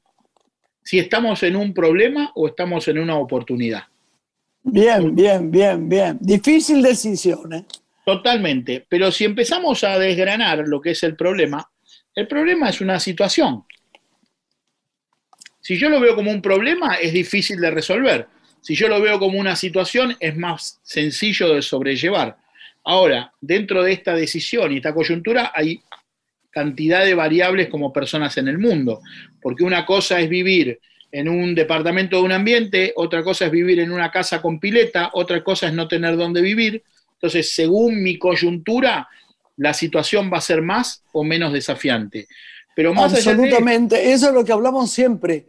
[SPEAKER 7] si estamos en un problema o estamos en una oportunidad.
[SPEAKER 1] Bien, bien, bien, bien. Difícil decisión. ¿eh?
[SPEAKER 7] Totalmente. Pero si empezamos a desgranar lo que es el problema, el problema es una situación. Si yo lo veo como un problema, es difícil de resolver. Si yo lo veo como una situación, es más sencillo de sobrellevar. Ahora, dentro de esta decisión y esta coyuntura hay cantidad de variables como personas en el mundo, porque una cosa es vivir en un departamento de un ambiente, otra cosa es vivir en una casa con pileta, otra cosa es no tener dónde vivir. Entonces, según mi coyuntura, la situación va a ser más o menos desafiante. Pero más
[SPEAKER 1] Absolutamente, eso es lo que hablamos siempre.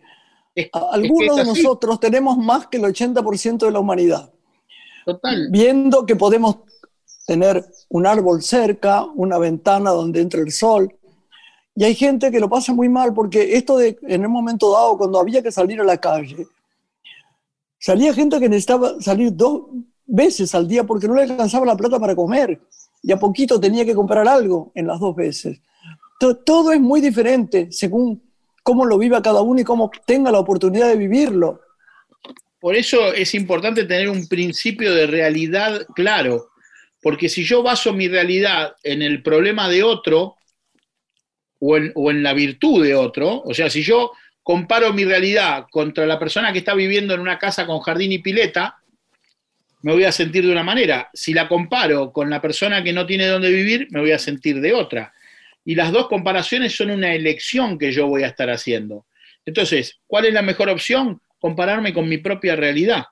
[SPEAKER 1] Algunos de nosotros tenemos más que el 80% de la humanidad. Total. Viendo que podemos tener un árbol cerca, una ventana donde entre el sol. Y hay gente que lo pasa muy mal porque esto de en un momento dado, cuando había que salir a la calle, salía gente que necesitaba salir dos veces al día porque no le alcanzaba la plata para comer y a poquito tenía que comprar algo en las dos veces. Todo, todo es muy diferente según cómo lo viva cada uno y cómo tenga la oportunidad de vivirlo.
[SPEAKER 7] Por eso es importante tener un principio de realidad claro porque si yo baso mi realidad en el problema de otro o en, la virtud de otro, o sea, si yo comparo mi realidad contra la persona que está viviendo en una casa con jardín y pileta, me voy a sentir de una manera. Si la comparo con la persona que no tiene dónde vivir, me voy a sentir de otra. Y las dos comparaciones son una elección que yo voy a estar haciendo. Entonces, ¿cuál es la mejor opción? Compararme con mi propia realidad.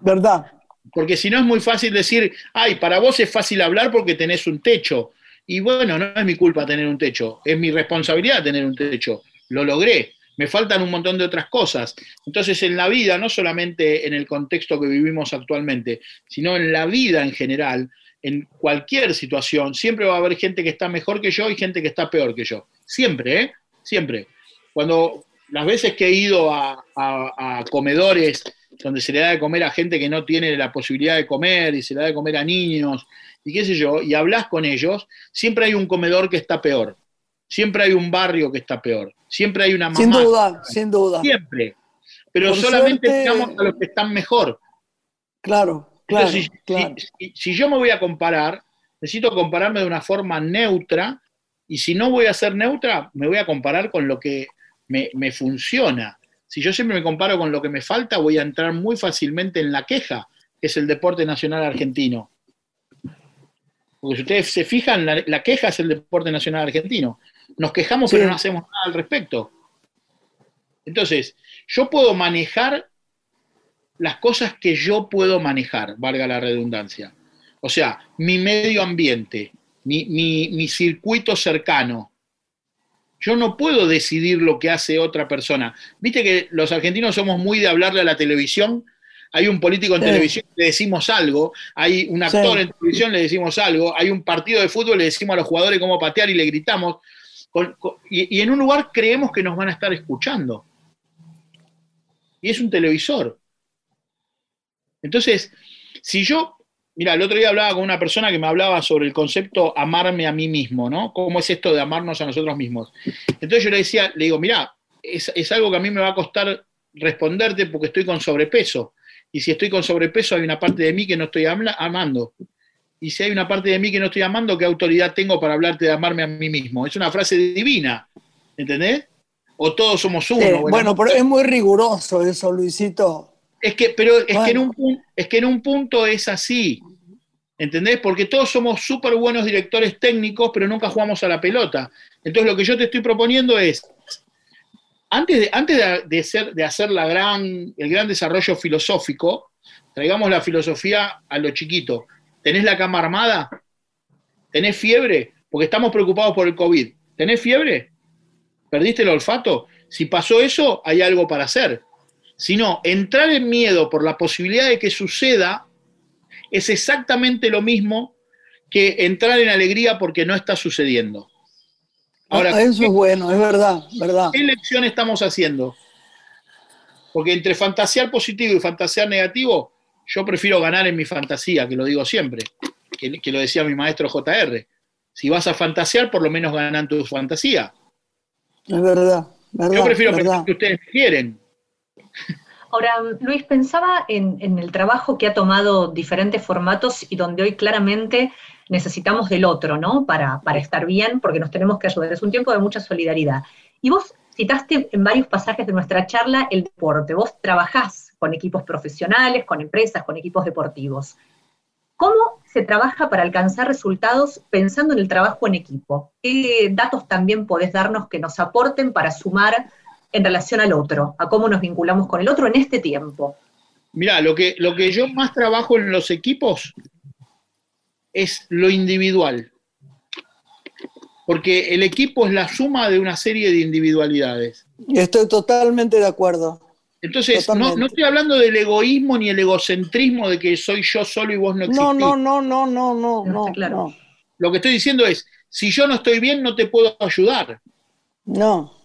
[SPEAKER 1] ¿Verdad?
[SPEAKER 7] Porque si no es muy fácil decir, ay, para vos es fácil hablar porque tenés un techo. Y bueno, no es mi culpa tener un techo, es mi responsabilidad tener un techo. Lo logré, me faltan un montón de otras cosas. Entonces en la vida, no solamente en el contexto que vivimos actualmente, sino en la vida en general, en cualquier situación, siempre va a haber gente que está mejor que yo y gente que está peor que yo. Siempre, ¿eh? Siempre. Cuando las veces que he ido a, a comedores donde se le da de comer a gente que no tiene la posibilidad de comer y se le da de comer a niños y qué sé yo, y hablas con ellos, siempre hay un comedor que está peor, siempre hay un barrio que está peor, siempre hay una mamá.
[SPEAKER 1] Sin duda, sin duda.
[SPEAKER 7] Siempre. Pero solamente digamos a los que están mejor.
[SPEAKER 1] Claro, claro, si,
[SPEAKER 7] Si, yo me voy a comparar, necesito compararme de una forma neutra, y si no voy a ser neutra, me voy a comparar con lo que me, me funciona. Si yo siempre me comparo con lo que me falta, voy a entrar muy fácilmente en la queja, que es el deporte nacional argentino. Porque si ustedes se fijan, la, queja es el deporte nacional argentino. Nos quejamos, pero no hacemos nada al respecto. Entonces, yo puedo manejar las cosas que yo puedo manejar, valga la redundancia. O sea, mi medio ambiente, mi, mi circuito cercano, yo no puedo decidir lo que hace otra persona. Viste que los argentinos somos muy de hablarle a la televisión. Hay un político en televisión, le decimos algo. Hay un actor en televisión, le decimos algo. Hay un partido de fútbol, le decimos a los jugadores cómo patear y le gritamos. y, y en un lugar creemos que nos van a estar escuchando. Y es un televisor. Entonces, si yo Mira, el otro día hablaba con una persona que me hablaba sobre el concepto amarme a mí mismo, ¿no? ¿Cómo es esto de amarnos a nosotros mismos? Entonces yo le decía, le digo, mira, es, algo que a mí me va a costar responderte porque estoy con sobrepeso. Y si estoy con sobrepeso, hay una parte de mí que no estoy amando. Y si hay una parte de mí que no estoy amando, ¿qué autoridad tengo para hablarte de amarme a mí mismo? Es una frase divina, ¿entendés? O todos somos uno.
[SPEAKER 1] bueno, pero es muy riguroso eso, Luisito.
[SPEAKER 7] Es que, pero es, que en un, es que en un punto es así. ¿Entendés? Porque todos somos súper buenos directores técnicos, pero nunca jugamos a la pelota. Entonces lo que yo te estoy proponiendo es, antes de, antes de, ser, de hacer la gran, el gran desarrollo filosófico, traigamos la filosofía a lo chiquito. ¿Tenés la cama armada? ¿Tenés fiebre? Porque estamos preocupados por el COVID. ¿Tenés fiebre? ¿Perdiste el olfato? Si pasó eso, hay algo para hacer. Si no, entrar en miedo por la posibilidad de que suceda es exactamente lo mismo que entrar en alegría porque no está sucediendo.
[SPEAKER 1] Ahora, ah, eso es bueno, es verdad, verdad.
[SPEAKER 7] ¿Qué lección estamos haciendo? Porque entre fantasear positivo y fantasear negativo, yo prefiero ganar en mi fantasía, que lo digo siempre, que, lo decía mi maestro JR. Si vas a fantasear, por lo menos ganan tu fantasía.
[SPEAKER 1] Es verdad, verdad
[SPEAKER 7] Yo prefiero pensar que ustedes quieren.
[SPEAKER 2] Ahora, Luis, pensaba en, el trabajo que ha tomado diferentes formatos y donde hoy claramente necesitamos del otro, ¿no? Para, para estar bien, porque nos tenemos que ayudar. Es un tiempo de mucha solidaridad. Y vos citaste en varios pasajes de nuestra charla el deporte. Vos trabajás con equipos profesionales, con empresas, con equipos deportivos. ¿Cómo se trabaja para alcanzar resultados pensando en el trabajo en equipo? ¿Qué datos también podés darnos que nos aporten para sumar en relación al otro, a cómo nos vinculamos con el otro en este tiempo.
[SPEAKER 7] Mira, lo que, lo que yo más trabajo en los equipos es lo individual. Porque el equipo es la suma de una serie de individualidades.
[SPEAKER 1] Estoy totalmente de acuerdo.
[SPEAKER 7] Entonces, no, estoy hablando del egoísmo ni el egocentrismo de que soy yo solo y vos no existís.
[SPEAKER 1] No, no, no, no, no, no, no,
[SPEAKER 7] claro. Lo que estoy diciendo es, si yo no estoy bien, no te puedo ayudar.
[SPEAKER 1] No.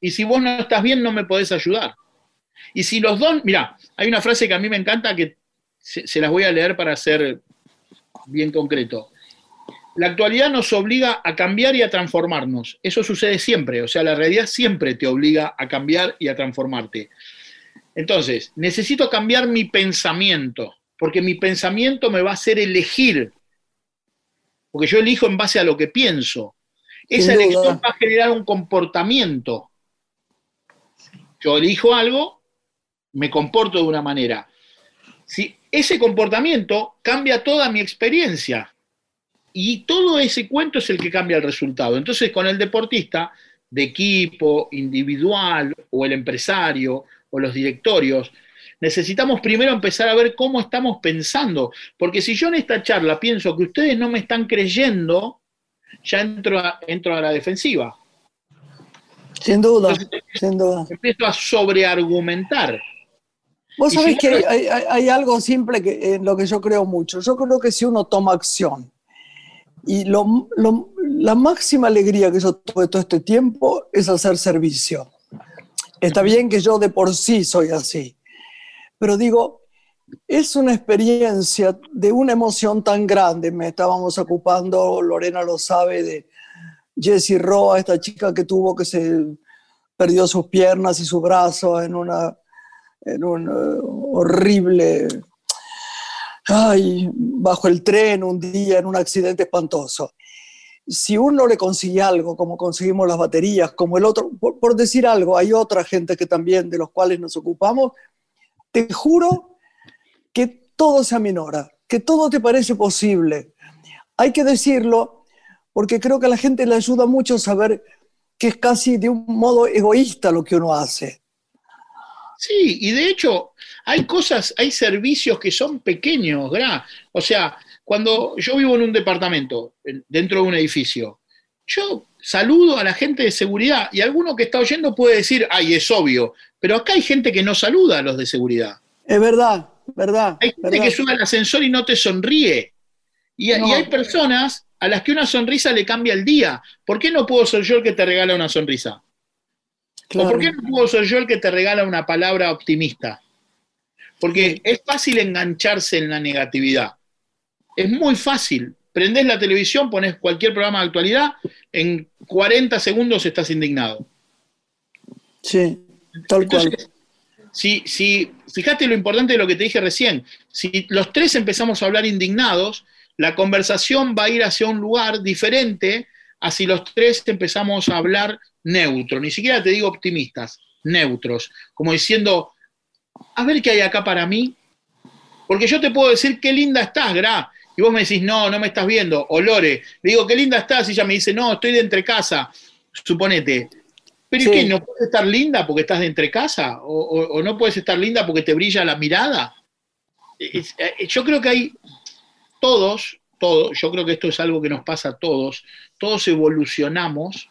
[SPEAKER 7] Y si vos no estás bien, no me podés ayudar. Y si los dos, mira, hay una frase que a mí me encanta que se, las voy a leer para ser bien concreto. La actualidad nos obliga a cambiar y a transformarnos. Eso sucede siempre, o sea, la realidad siempre te obliga a cambiar y a transformarte. Entonces, necesito cambiar mi pensamiento, porque mi pensamiento me va a hacer elegir, porque yo elijo en base a lo que pienso. Esa elección va a generar un comportamiento. Yo elijo algo, me comporto de una manera. Si ese comportamiento cambia toda mi experiencia y todo ese cuento es el que cambia el resultado. Entonces, con el deportista de equipo, individual o el empresario o los directorios, necesitamos primero empezar a ver cómo estamos pensando, porque si yo en esta charla pienso que ustedes no me están creyendo, ya entro entro a la defensiva.
[SPEAKER 1] Sin duda, sin duda.
[SPEAKER 7] Empiezo a sobreargumentar.
[SPEAKER 1] Vos sabés que hay, algo simple que, en lo que yo creo mucho. Yo creo que si uno toma acción y la máxima alegría que yo tuve todo este tiempo es hacer servicio. Está bien que yo de por sí soy así, pero digo, es una experiencia de una emoción tan grande. Me estábamos ocupando, Lorena lo sabe, de, Jessie Roa, esta chica que tuvo que se perdió sus piernas y su brazo en una en un eh, horrible ay, bajo el tren un día en un accidente espantoso. Si uno le consigue algo, como conseguimos las baterías, como el otro, por, decir algo, hay otra gente que también de los cuales nos ocupamos, te juro que todo se aminora, que todo te parece posible. Hay que decirlo porque creo que a la gente le ayuda mucho saber que es casi de un modo egoísta lo que uno hace.
[SPEAKER 7] Sí, y de hecho hay cosas, hay servicios que son pequeños, ¿verdad? O sea, cuando yo vivo en un departamento, dentro de un edificio, yo saludo a la gente de seguridad y alguno que está oyendo puede decir, ay, es obvio, pero acá hay gente que no saluda a los de seguridad.
[SPEAKER 1] Es verdad, verdad.
[SPEAKER 7] Hay gente que sube al ascensor y no te sonríe. Y, y hay personas a las que una sonrisa le cambia el día. ¿Por qué no puedo ser yo el que te regala una sonrisa? ¿O por qué no puedo ser yo el que te regala una palabra optimista? Porque es fácil engancharse en la negatividad. Es muy fácil. Prendés la televisión, pones cualquier programa de actualidad, en 40 segundos estás indignado.
[SPEAKER 1] Sí, tal cual.
[SPEAKER 7] si, si, fíjate lo importante de lo que te dije recién, si los tres empezamos a hablar indignados, la conversación va a ir hacia un lugar diferente a si los tres empezamos a hablar neutro, ni siquiera te digo optimistas, neutros, como diciendo, a ver qué hay acá para mí, porque yo te puedo decir qué linda estás, Gra, y vos me decís, no, no me estás viendo, o Lore, le digo, qué linda estás, y ella me dice, no, estoy de entre casa, suponete, pero ¿y qué? ¿No puedes estar linda porque estás de entre casa? ¿O, no puedes estar linda porque te brilla la mirada? Eh, yo creo que hay todos, todos, yo creo que esto es algo que nos pasa a todos, todos evolucionamos,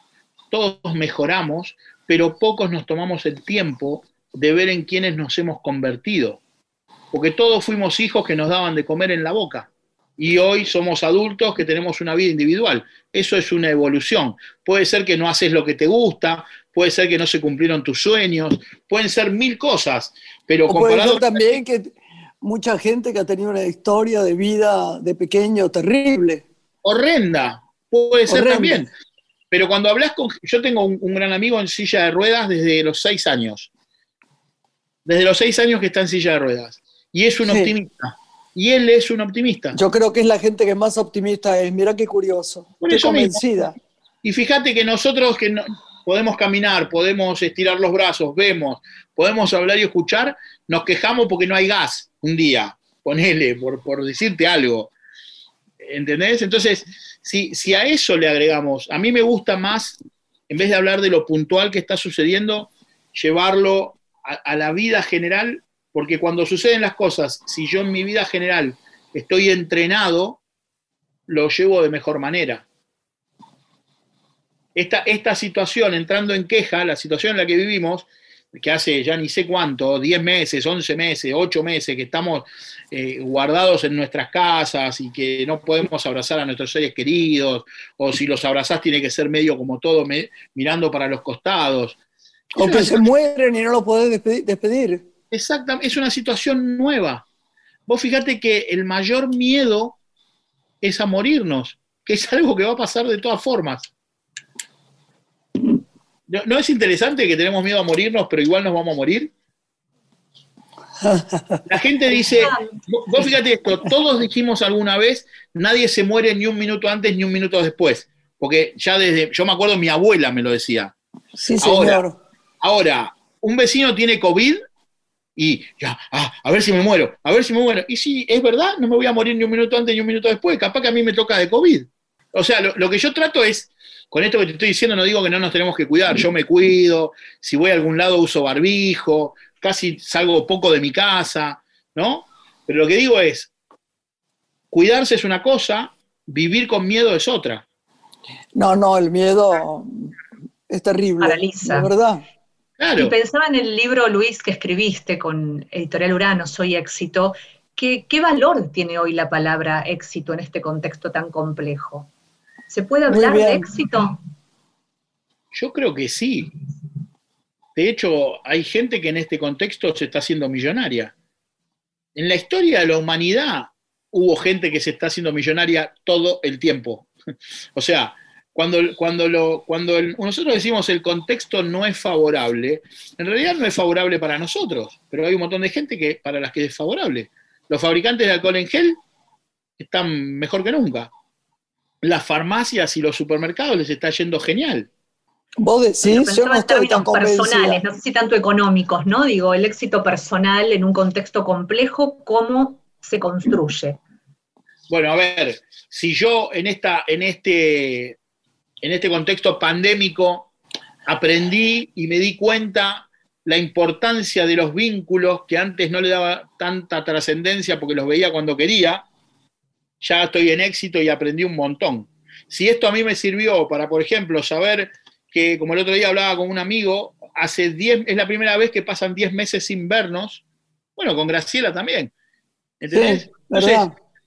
[SPEAKER 7] todos mejoramos, pero pocos nos tomamos el tiempo de ver en quiénes nos hemos convertido. Porque todos fuimos hijos que nos daban de comer en la boca y hoy somos adultos que tenemos una vida individual. Eso es una evolución. Puede ser que no haces lo que te gusta, puede ser que no se cumplieron tus sueños, pueden ser mil cosas, pero
[SPEAKER 1] comparado... Puede ser también que mucha gente que ha tenido una historia de vida de pequeño terrible.
[SPEAKER 7] Horrenda, puede ser también. Pero cuando hablas con... Yo tengo un, gran amigo en silla de ruedas desde los seis años. Desde los seis años que está en silla de ruedas. Y es un optimista y él es un optimista.
[SPEAKER 1] Yo creo que es la gente que más optimista es. Mira qué curioso. convencida.
[SPEAKER 7] Y fíjate que nosotros que no, podemos caminar, podemos estirar los brazos, vemos, podemos hablar y escuchar, nos quejamos porque no hay gas un día. Ponele, por, por decirte algo. ¿Entendés? Entonces, si, si a eso le agregamos, a mí me gusta más, en vez de hablar de lo puntual que está sucediendo, llevarlo a la vida general porque cuando suceden las cosas, si yo en mi vida general estoy entrenado, lo llevo de mejor manera. Esta, esta situación, entrando en queja, la situación en la que vivimos, que hace ya ni sé cuánto, 10 meses, 11 meses, 8 meses, que estamos eh, guardados en nuestras casas y que no podemos abrazar a nuestros seres queridos, o si los abrazás tiene que ser medio como todo, mirando para los costados.
[SPEAKER 1] O que se mueren y no los podés despedir.
[SPEAKER 7] Exactamente, es una situación nueva. Vos fíjate que el mayor miedo es a morirnos, que es algo que va a pasar de todas formas. ¿No, es interesante que tenemos miedo a morirnos, pero igual nos vamos a morir? La gente dice, vos fíjate esto, todos dijimos alguna vez, nadie se muere ni un minuto antes ni un minuto después, porque ya desde, yo me acuerdo, mi abuela me lo decía.
[SPEAKER 1] Sí, señor.
[SPEAKER 7] ahora un vecino tiene COVID y ya, ah, a ver si me muero, a ver si me muero. Y si es verdad, no me voy a morir ni un minuto antes ni un minuto después, capaz que a mí me toca de COVID. O sea, lo, que yo trato es, con esto que te estoy diciendo, no digo que no nos tenemos que cuidar, yo me cuido, si voy a algún lado uso barbijo, casi salgo poco de mi casa, ¿no? Pero lo que digo es, cuidarse es una cosa, vivir con miedo es otra.
[SPEAKER 1] No, no, el miedo es terrible.
[SPEAKER 2] Paraliza.
[SPEAKER 1] verdad.
[SPEAKER 2] Y pensaba en el libro, Luis, que escribiste con Editorial Urano, Soy éxito. ¿Qué, ¿Qué valor tiene hoy la palabra éxito en este contexto tan complejo? ¿Se puede hablar de éxito?
[SPEAKER 7] Yo creo que sí. De hecho, hay gente que en este contexto se está haciendo millonaria. En la historia de la humanidad hubo gente que se está haciendo millonaria todo el tiempo. o sea, cuando, cuando, lo, cuando nosotros decimos el contexto no es favorable, en realidad no es favorable para nosotros, pero hay un montón de gente que, para las que es favorable. Los fabricantes de alcohol en gel están mejor que nunca. Las farmacias y los supermercados les está yendo genial.
[SPEAKER 1] Vos decís, yo no estoy tan
[SPEAKER 2] personales, no sé si tanto económicos, ¿no? Digo, el éxito personal en un contexto complejo, ¿cómo se construye?
[SPEAKER 7] Bueno, a ver, si yo en, esta, en este en este contexto pandémico, aprendí y me di cuenta la importancia de los vínculos que antes no le daba tanta trascendencia porque los veía cuando quería, ya estoy en éxito y aprendí un montón. Si esto a mí me sirvió para, por ejemplo, saber que, como el otro día hablaba con un amigo, hace 10, es la primera vez que pasan 10 meses sin vernos, bueno, con Graciela también. ¿Entendés? Entonces,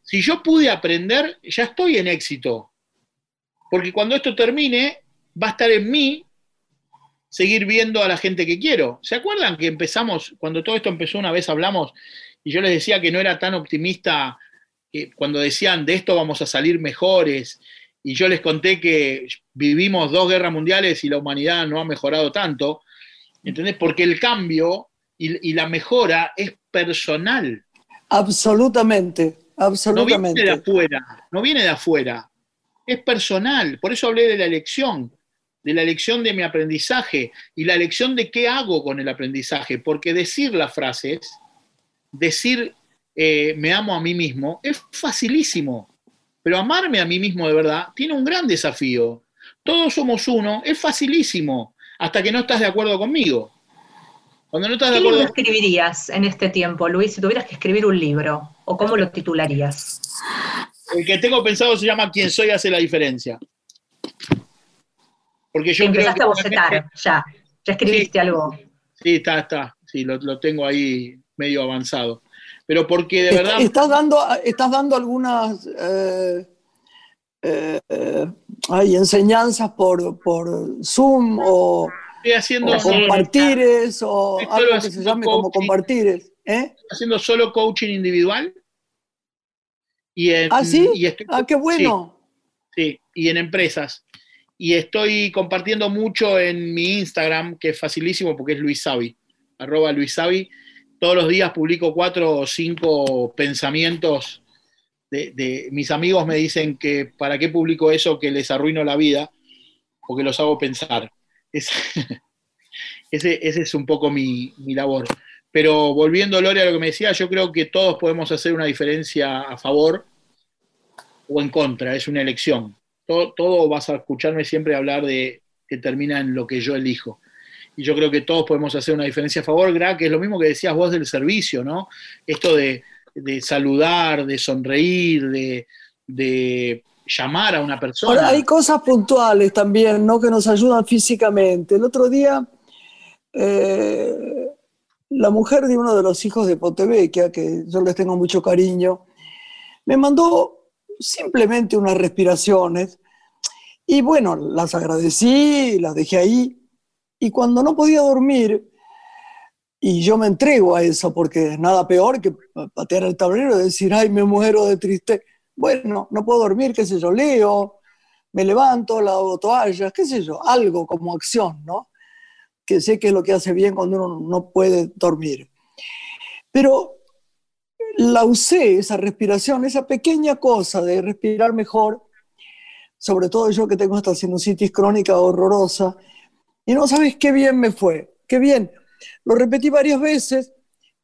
[SPEAKER 7] si yo pude aprender, ya estoy en éxito porque cuando esto termine, va a estar en mí seguir viendo a la gente que quiero. ¿Se acuerdan que empezamos, cuando todo esto empezó una vez hablamos, y yo les decía que no era tan optimista cuando decían de esto vamos a salir mejores, y yo les conté que vivimos dos guerras mundiales y la humanidad no ha mejorado tanto, ¿entendés? Porque el cambio y, la mejora es personal.
[SPEAKER 1] Absolutamente, absolutamente.
[SPEAKER 7] No viene de afuera, no viene de afuera, es personal. Por eso hablé de la elección, de la elección de mi aprendizaje y la elección de qué hago con el aprendizaje, porque decir las frases, decir eh, me amo a mí mismo, es facilísimo, pero amarme a mí mismo de verdad tiene un gran desafío. Todos somos uno, es facilísimo, hasta que no estás de acuerdo conmigo.
[SPEAKER 2] Cuando no estás de acuerdo... ¿Qué libro escribirías en este tiempo, Luis, si tuvieras que escribir un libro? ¿O cómo lo titularías?
[SPEAKER 7] El que tengo pensado se llama Quien soy hace la diferencia. Porque yo
[SPEAKER 2] Empezaste creo a bocetar, ya. Ya escribiste algo.
[SPEAKER 7] Sí, está, está. Sí, lo, tengo ahí medio avanzado. Pero porque de verdad.
[SPEAKER 1] Estás dando, estás dando algunas eh, eh, hay enseñanzas por, por Zoom o,
[SPEAKER 7] haciendo
[SPEAKER 1] compartires o algo que se llame como compartires. ¿eh?
[SPEAKER 7] Haciendo solo coaching individual.
[SPEAKER 1] Y ah, sí. ah, qué bueno.
[SPEAKER 7] Sí, y en empresas. Y estoy compartiendo mucho en mi Instagram, que es facilísimo porque es Luis Savi, arroba Luis Savi. Todos los días publico cuatro o cinco pensamientos de, mis amigos me dicen que para qué publico eso que les arruino la vida, porque los hago pensar. ese, es un poco mi, labor. Pero volviendo, Lore, a lo que me decía, yo creo que todos podemos hacer una diferencia a favor o en contra, es una elección. Todo vas a escucharme siempre hablar de que termina en lo que yo elijo. Y yo creo que todos podemos hacer una diferencia a favor, Gra, que es lo mismo que decías vos del servicio, ¿no? Esto de, de saludar, de sonreír, de, llamar a una persona.
[SPEAKER 1] Ahora, hay cosas puntuales también, ¿no? Que nos ayudan físicamente. El otro día, eh, la mujer de uno de los hijos de Potevecchia, que yo les tengo mucho cariño, me mandó simplemente unas respiraciones y bueno, las agradecí, las dejé ahí. Y cuando no podía dormir, y yo me entrego a eso porque es nada peor que patear el tablero y decir, ay, me muero de triste. Bueno, no puedo dormir, qué sé yo, leo, me levanto, lavo toallas, qué sé yo, algo como acción, ¿no? Que sé que es lo que hace bien cuando uno no puede dormir. Pero la usé, esa respiración, esa pequeña cosa de respirar mejor, sobre todo yo que tengo esta sinusitis crónica horrorosa, y no sabes qué bien me fue, qué bien lo repetí varias veces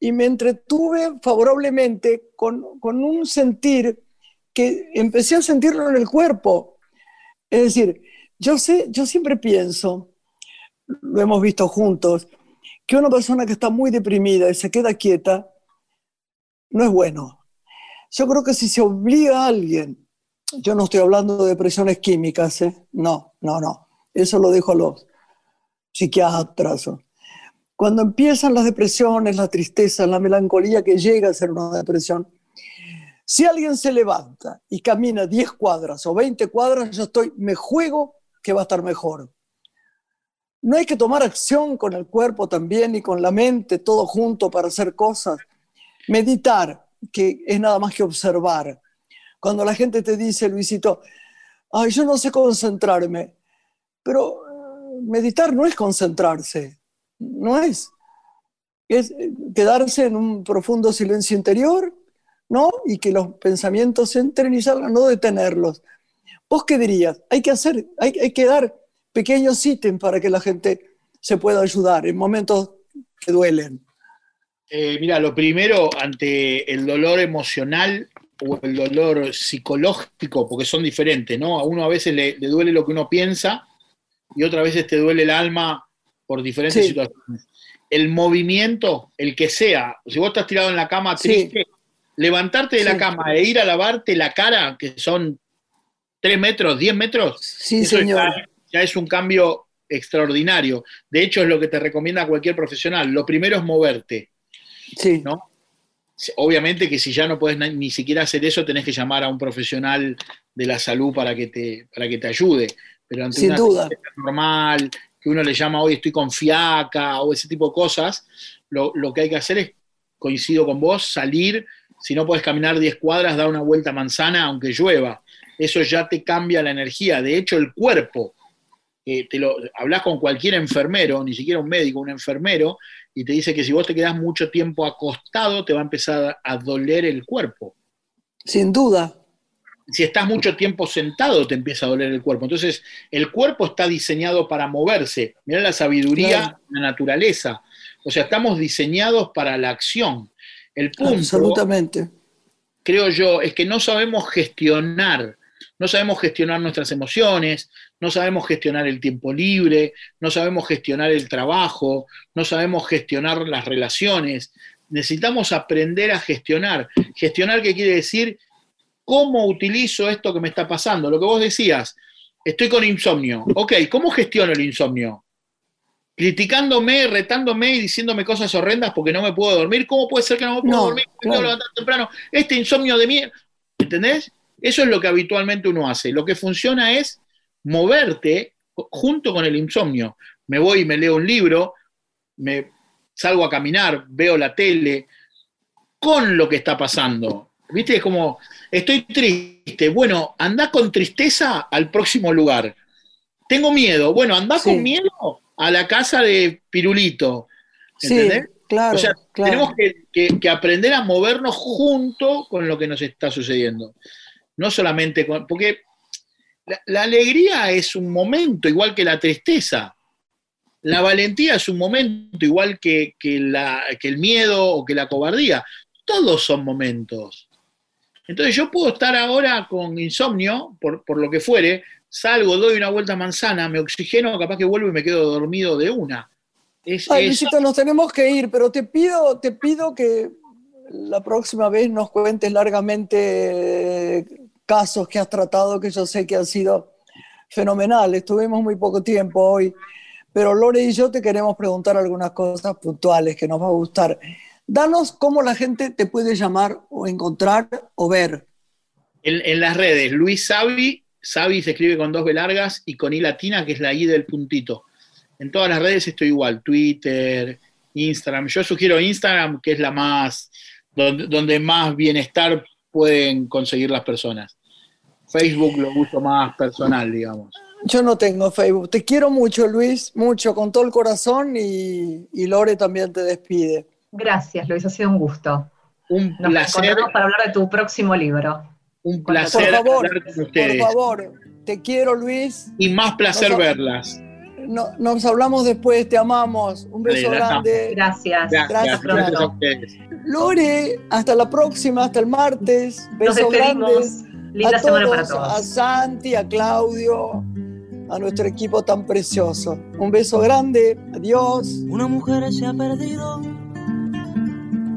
[SPEAKER 1] y me entretuve favorablemente con, un sentir que empecé a sentirlo en el cuerpo. Es decir, yo, sé, yo siempre pienso, lo hemos visto juntos, que una persona que está muy deprimida y se queda quieta, no es bueno. Yo creo que si se obliga a alguien, yo no estoy hablando de depresiones químicas, ¿eh? no, no, no, eso lo dejo a los psiquiatras. Cuando empiezan las depresiones, la tristeza, la melancolía que llega a ser una depresión, si alguien se levanta y camina 10 cuadras o 20 cuadras, yo estoy, me juego que va a estar mejor. No hay que tomar acción con el cuerpo también y con la mente, todo junto para hacer cosas. Meditar, que es nada más que observar. Cuando la gente te dice, Luisito, ay, yo no sé concentrarme, pero meditar no es concentrarse, no es. Es quedarse en un profundo silencio interior, ¿no? Y que los pensamientos entren y salgan, no detenerlos. ¿Vos qué dirías? Hay que hacer, hay, que dar pequeños ítems para que la gente se pueda ayudar en momentos que duelen.
[SPEAKER 7] Eh, mira, lo primero, ante el dolor emocional o el dolor psicológico, porque son diferentes, ¿no? A uno a veces le duele lo que uno piensa y otras veces te duele el alma por diferentes situaciones. El movimiento, el que sea, si vos estás tirado en la cama triste, levantarte de la cama e ir a lavarte la cara, que son 3 metros, 10 metros,
[SPEAKER 1] sí, señor.
[SPEAKER 7] Ya, es un cambio extraordinario. De hecho, es lo que te recomienda cualquier profesional. Lo primero es moverte.
[SPEAKER 1] Sí.
[SPEAKER 7] ¿no? Obviamente que si ya no puedes ni siquiera hacer eso, tenés que llamar a un profesional de la salud para que te, para que te ayude. Pero ante
[SPEAKER 1] Sin una duda.
[SPEAKER 7] normal, que uno le llama hoy estoy con fiaca o ese tipo de cosas, lo, que hay que hacer es, coincido con vos, salir, si no puedes caminar 10 cuadras, dar una vuelta manzana aunque llueva. Eso ya te cambia la energía. De hecho, el cuerpo, te lo hablas con cualquier enfermero, ni siquiera un médico, un enfermero, y te dice que si vos te quedás mucho tiempo acostado, te va a empezar a doler el cuerpo.
[SPEAKER 1] Sin duda.
[SPEAKER 7] Si estás mucho tiempo sentado, te empieza a doler el cuerpo. Entonces, el cuerpo está diseñado para moverse. Mira la sabiduría
[SPEAKER 1] Claro.
[SPEAKER 7] la naturaleza. O sea, estamos diseñados para la acción. El punto,
[SPEAKER 1] Absolutamente.
[SPEAKER 7] creo yo, es que no sabemos gestionar. No sabemos gestionar nuestras emociones, no sabemos gestionar el tiempo libre, no sabemos gestionar el trabajo, no sabemos gestionar las relaciones. Necesitamos aprender a gestionar. Gestionar, ¿qué quiere decir? ¿Cómo utilizo esto que me está pasando? Lo que vos decías, estoy con insomnio. Ok, ¿cómo gestiono el insomnio? Criticándome, retándome y diciéndome cosas horrendas porque no me puedo dormir. ¿Cómo puede ser que no me puedo
[SPEAKER 1] No,
[SPEAKER 7] dormir? Me tengo que
[SPEAKER 1] claro.
[SPEAKER 7] levantar temprano. Este insomnio de mierda. ¿Entendés? Eso es lo que habitualmente uno hace. Lo que funciona es moverte junto con el insomnio. Me voy y me leo un libro, me salgo a caminar, veo la tele, con lo que está pasando. ¿Viste? Es como, estoy triste. Bueno, andá con tristeza al próximo lugar. Tengo miedo. Bueno, andá
[SPEAKER 1] Sí.
[SPEAKER 7] con miedo a la casa de Pirulito.
[SPEAKER 1] Sí,
[SPEAKER 7] ¿Entendés?
[SPEAKER 1] claro.
[SPEAKER 7] o sea,
[SPEAKER 1] claro.
[SPEAKER 7] tenemos que, que- que aprender a movernos junto con lo que nos está sucediendo. No solamente con. Porque la, la alegría es un momento, igual que la tristeza. La valentía es un momento, igual que, que la- que el miedo o que la cobardía. Todos son momentos. Entonces yo puedo estar ahora con insomnio, por, por lo que fuere, salgo, doy una vuelta a manzana, me oxigeno, capaz que vuelvo y me quedo dormido de una. Es,
[SPEAKER 1] Ay,
[SPEAKER 7] es-
[SPEAKER 1] Luisito, nos tenemos que ir, pero te pido, te pido que la próxima vez nos cuentes largamente eh, casos que has tratado, que yo sé que han sido fenomenales. Tuvimos muy poco tiempo hoy, pero Lore y yo te queremos preguntar algunas cosas puntuales que nos va a gustar. Danos cómo la gente te puede llamar o encontrar o ver.
[SPEAKER 7] En, en las redes, Luis Savi, Savi se escribe con dos B largas y con I latina, que es la I del puntito. En todas las redes estoy igual, Twitter, Instagram. Yo sugiero Instagram, que es la más, donde, donde más bienestar pueden conseguir las personas. Facebook lo uso más personal, digamos.
[SPEAKER 1] Yo no tengo Facebook. Te quiero mucho, Luis, mucho, con todo el corazón y, y Lore también te despide.
[SPEAKER 2] Gracias, Luis, ha sido un gusto.
[SPEAKER 7] Un
[SPEAKER 2] Nos
[SPEAKER 7] placer,
[SPEAKER 2] encontramos para hablar de tu próximo libro.
[SPEAKER 7] un
[SPEAKER 1] Por
[SPEAKER 7] placer
[SPEAKER 1] favor,
[SPEAKER 7] hablar con
[SPEAKER 1] por favor, te quiero, Luis.
[SPEAKER 7] Y más placer
[SPEAKER 1] Nos-
[SPEAKER 7] verlas.
[SPEAKER 1] No- nos hablamos después, te amamos. Un beso grande.
[SPEAKER 2] Gracias.
[SPEAKER 7] Gracias,
[SPEAKER 1] Gracias,
[SPEAKER 7] gracias a ustedes.
[SPEAKER 1] Lore, hasta la próxima, hasta el martes.
[SPEAKER 2] Nos
[SPEAKER 1] Besos
[SPEAKER 2] despedimos.
[SPEAKER 1] grandes.
[SPEAKER 2] Linda
[SPEAKER 1] a
[SPEAKER 2] semana para
[SPEAKER 1] todos, a
[SPEAKER 2] todos.
[SPEAKER 1] Santi, a Claudio, a nuestro equipo tan precioso. Un beso grande. Adiós.
[SPEAKER 6] Una mujer se ha perdido.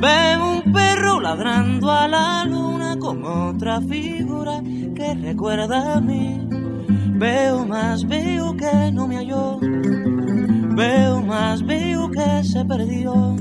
[SPEAKER 6] Veo un perro ladrando a la luna con otra figura que recuerda a mí. Veo más, veo que no me halló. Veo más, veo que se perdió.